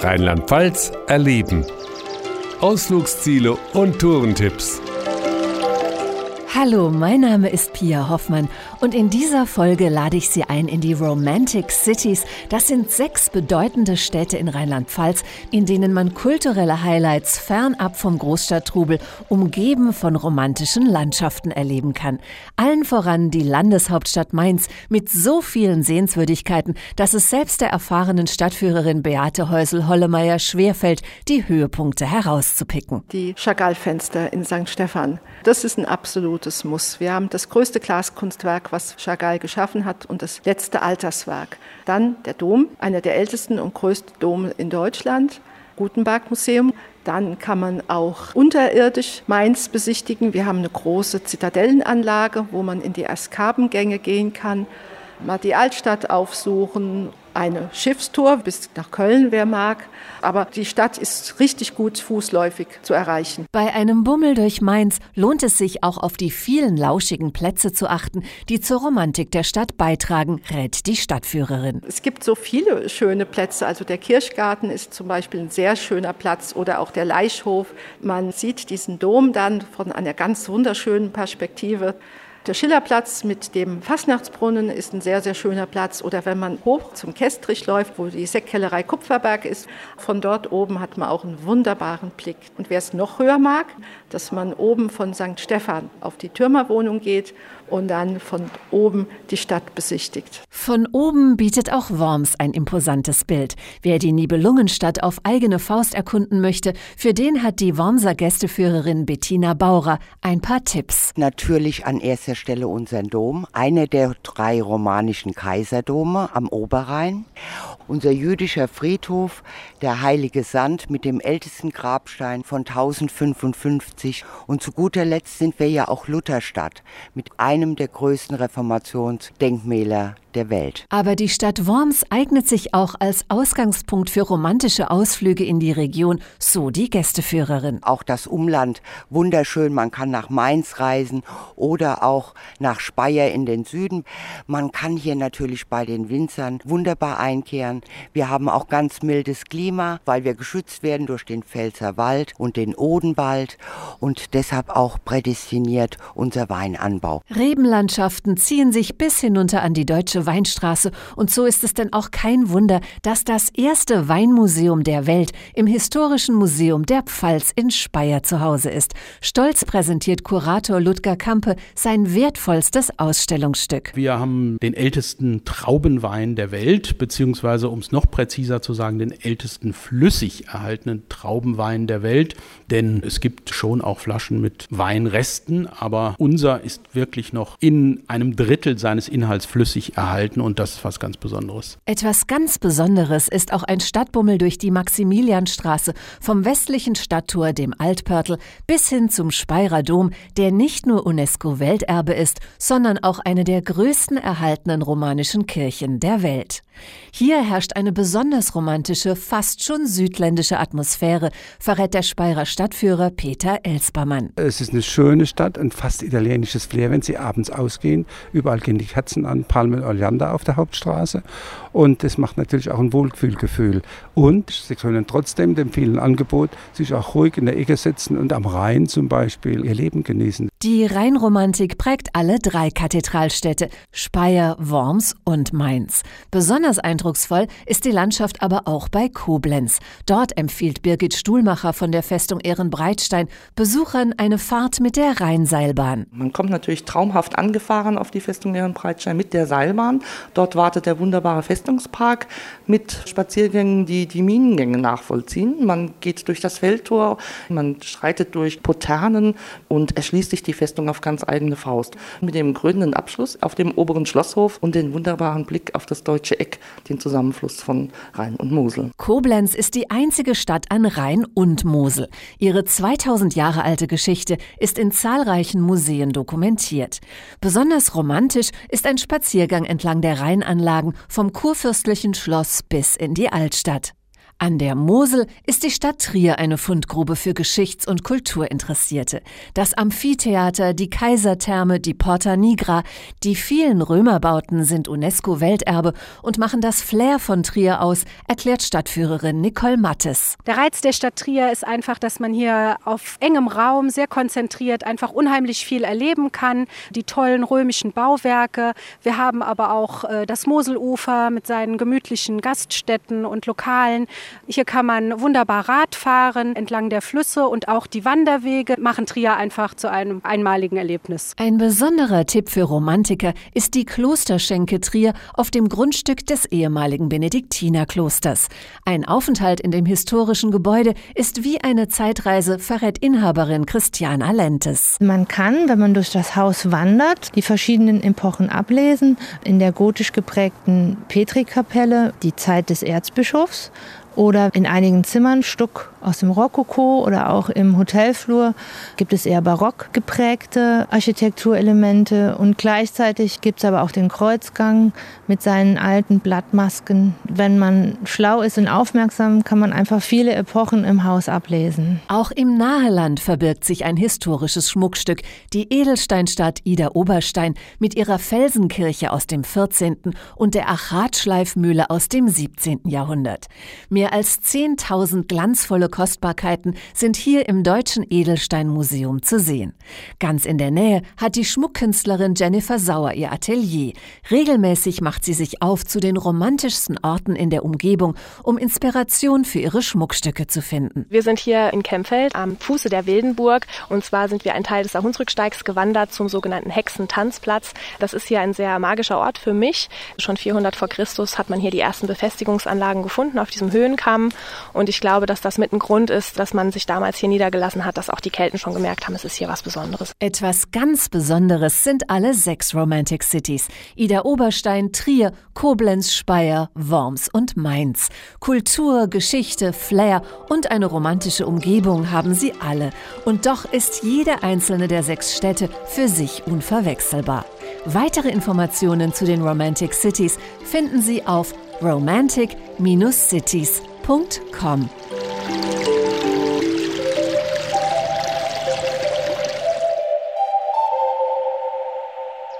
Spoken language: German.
Rheinland-Pfalz erleben. Ausflugsziele und Tourentipps. Hallo, mein Name ist Pia Hoffmann und in dieser Folge lade ich Sie ein in die Romantic Cities. Das sind sechs bedeutende Städte in Rheinland-Pfalz, in denen man kulturelle Highlights fernab vom Großstadttrubel, umgeben von romantischen Landschaften erleben kann. Allen voran die Landeshauptstadt Mainz mit so vielen Sehenswürdigkeiten, dass es selbst der erfahrenen Stadtführerin Beate Häusel-Hollemeier schwerfällt, die Höhepunkte herauszupicken. Die Chagall-Fenster in St. Stephan. Das ist ein absolutes absolutes Muss. Wir haben das größte Glaskunstwerk, was Chagall geschaffen hat und das letzte Alterswerk. Dann der Dom, einer der ältesten und größten Dome in Deutschland, Gutenberg Museum. Dann kann man auch unterirdisch Mainz besichtigen. Wir haben eine große Zitadellenanlage, wo man in die Eskabengänge gehen kann, mal die Altstadt aufsuchen eine Schiffstour bis nach Köln, wer mag. Aber die Stadt ist richtig gut fußläufig zu erreichen. Bei einem Bummel durch Mainz lohnt es sich auch auf die vielen lauschigen Plätze zu achten, die zur Romantik der Stadt beitragen, rät die Stadtführerin. Es gibt so viele schöne Plätze. Also der Kirchgarten ist zum Beispiel ein sehr schöner Platz oder auch der Leichhof. Man sieht diesen Dom dann von einer ganz wunderschönen Perspektive. Der Schillerplatz mit dem Fastnachtsbrunnen ist ein sehr, sehr schöner Platz. Oder wenn man hoch zum Kestrich läuft, wo die Sektkellerei Kupferberg ist, von dort oben hat man auch einen wunderbaren Blick. Und wer es noch höher mag, dass man oben von St. Stephan auf die Türmerwohnung geht und dann von oben die Stadt besichtigt. Von oben bietet auch Worms ein imposantes Bild. Wer die Nibelungenstadt auf eigene Faust erkunden möchte, für den hat die Wormser Gästeführerin Bettina Baurer ein paar Tipps. Natürlich an erster Stelle unseren Dom, einer der drei romanischen Kaiserdome am Oberrhein. Unser jüdischer Friedhof, der Heilige Sand mit dem ältesten Grabstein von 1055. Und zu guter Letzt sind wir ja auch Lutherstadt mit einem der größten Reformationsdenkmäler der Welt. Aber die Stadt Worms eignet sich auch als Ausgangspunkt für romantische Ausflüge in die Region, so die Gästeführerin. Auch das Umland wunderschön. Man kann nach Mainz reisen oder auch nach Speyer in den Süden. Man kann hier natürlich bei den Winzern wunderbar einkehren. Wir haben auch ganz mildes Klima, weil wir geschützt werden durch den Pfälzer Wald und den Odenwald und deshalb auch prädestiniert unser Weinanbau. Rebenlandschaften ziehen sich bis hinunter an die deutsche Weinstraße und so ist es denn auch kein Wunder, dass das erste Weinmuseum der Welt im Historischen Museum der Pfalz in Speyer zu Hause ist. Stolz präsentiert Kurator Ludger Kampe sein wertvollstes Ausstellungsstück. Wir haben den ältesten Traubenwein der Welt, beziehungsweise um es noch präziser zu sagen, den ältesten flüssig erhaltenen Traubenwein der Welt. Denn es gibt schon auch Flaschen mit Weinresten, aber unser ist wirklich noch in einem Drittel seines Inhalts flüssig erhalten und das ist was ganz Besonderes. Etwas ganz Besonderes ist auch ein Stadtbummel durch die Maximilianstraße vom westlichen Stadttor, dem Altpörtel, bis hin zum Speyerer Dom, der nicht nur UNESCO-Welterbe ist, sondern auch eine der größten erhaltenen romanischen Kirchen der Welt. Hier herrscht eine besonders romantische, fast schon südländische Atmosphäre, verrät der Speyerer Stadtführer Peter Elspermann. Es ist eine schöne Stadt, ein fast italienisches Flair, wenn Sie abends ausgehen. Überall gehen die Kerzen an, Palmen Oleander auf der Hauptstraße. Und das macht natürlich auch ein Wohlfühlgefühl. Und Sie können trotzdem dem vielen Angebot sich auch ruhig in der Ecke setzen und am Rhein zum Beispiel ihr Leben genießen. Die Rheinromantik prägt alle drei Kathedralstädte, Speyer, Worms und Mainz. Besonders eindrucksvoll ist die Landschaft aber auch bei Koblenz. Dort empfiehlt Birgit Stuhlmacher von der Festung Ehrenbreitstein Besuchern eine Fahrt mit der Rheinseilbahn. Man kommt natürlich traumhaft angefahren auf die Festung Ehrenbreitstein mit der Seilbahn. Dort wartet der wunderbare Festungspark mit Spaziergängen, die die Minengänge nachvollziehen. Man geht durch das Feldtor, man schreitet durch Poternen und erschließt sich die Festung auf ganz eigene Faust. Mit dem krönenden Abschluss auf dem oberen Schlosshof und den wunderbaren Blick auf das deutsche Eck, den Zusammenfluss von Rhein und Mosel. Koblenz ist die einzige Stadt an Rhein und Mosel. Ihre 2000 Jahre alte Geschichte ist in zahlreichen Museen dokumentiert. Besonders romantisch ist ein Spaziergang entlang der Rheinanlagen vom kurfürstlichen Schloss bis in die Altstadt. An der Mosel ist die Stadt Trier eine Fundgrube für Geschichts- und Kulturinteressierte. Das Amphitheater, die Kaisertherme, die Porta Nigra, die vielen Römerbauten sind UNESCO-Welterbe und machen das Flair von Trier aus, erklärt Stadtführerin Nicole Mattes. Der Reiz der Stadt Trier ist einfach, dass man hier auf engem Raum sehr konzentriert einfach unheimlich viel erleben kann. Die tollen römischen Bauwerke. Wir haben aber auch äh, das Moselufer mit seinen gemütlichen Gaststätten und Lokalen. Hier kann man wunderbar Rad fahren entlang der Flüsse und auch die Wanderwege machen Trier einfach zu einem einmaligen Erlebnis. Ein besonderer Tipp für Romantiker ist die Klosterschenke Trier auf dem Grundstück des ehemaligen Benediktinerklosters. Ein Aufenthalt in dem historischen Gebäude ist wie eine Zeitreise, verrät Inhaberin Christiana Lentes. Man kann, wenn man durch das Haus wandert, die verschiedenen Epochen ablesen. In der gotisch geprägten Petrikapelle die Zeit des Erzbischofs oder in einigen Zimmern Stuck aus dem Rokoko oder auch im Hotelflur gibt es eher barock geprägte Architekturelemente und gleichzeitig gibt es aber auch den Kreuzgang mit seinen alten Blattmasken. Wenn man schlau ist und aufmerksam, kann man einfach viele Epochen im Haus ablesen. Auch im Naheland verbirgt sich ein historisches Schmuckstück, die Edelsteinstadt Ida Oberstein mit ihrer Felsenkirche aus dem 14. und der Achatschleifmühle aus dem 17. Jahrhundert. Mehr als 10.000 glanzvolle Kostbarkeiten sind hier im Deutschen Edelsteinmuseum zu sehen. Ganz in der Nähe hat die Schmuckkünstlerin Jennifer Sauer ihr Atelier. Regelmäßig macht sie sich auf zu den romantischsten Orten in der Umgebung, um Inspiration für ihre Schmuckstücke zu finden. Wir sind hier in Kempfeld am Fuße der Wildenburg und zwar sind wir ein Teil des Hunsrücksteigs gewandert zum sogenannten Hexentanzplatz. Das ist hier ein sehr magischer Ort für mich. Schon 400 vor Christus hat man hier die ersten Befestigungsanlagen gefunden auf diesem Höhenkamm und ich glaube, dass das mit ein Grund ist, dass man sich damals hier niedergelassen hat, dass auch die Kelten schon gemerkt haben, es ist hier was Besonderes. Etwas ganz Besonderes sind alle sechs Romantic Cities. Ida Oberstein, Trier, Koblenz, Speyer, Worms und Mainz. Kultur, Geschichte, Flair und eine romantische Umgebung haben sie alle. Und doch ist jede einzelne der sechs Städte für sich unverwechselbar. Weitere Informationen zu den Romantic Cities finden Sie auf romantic-cities.com.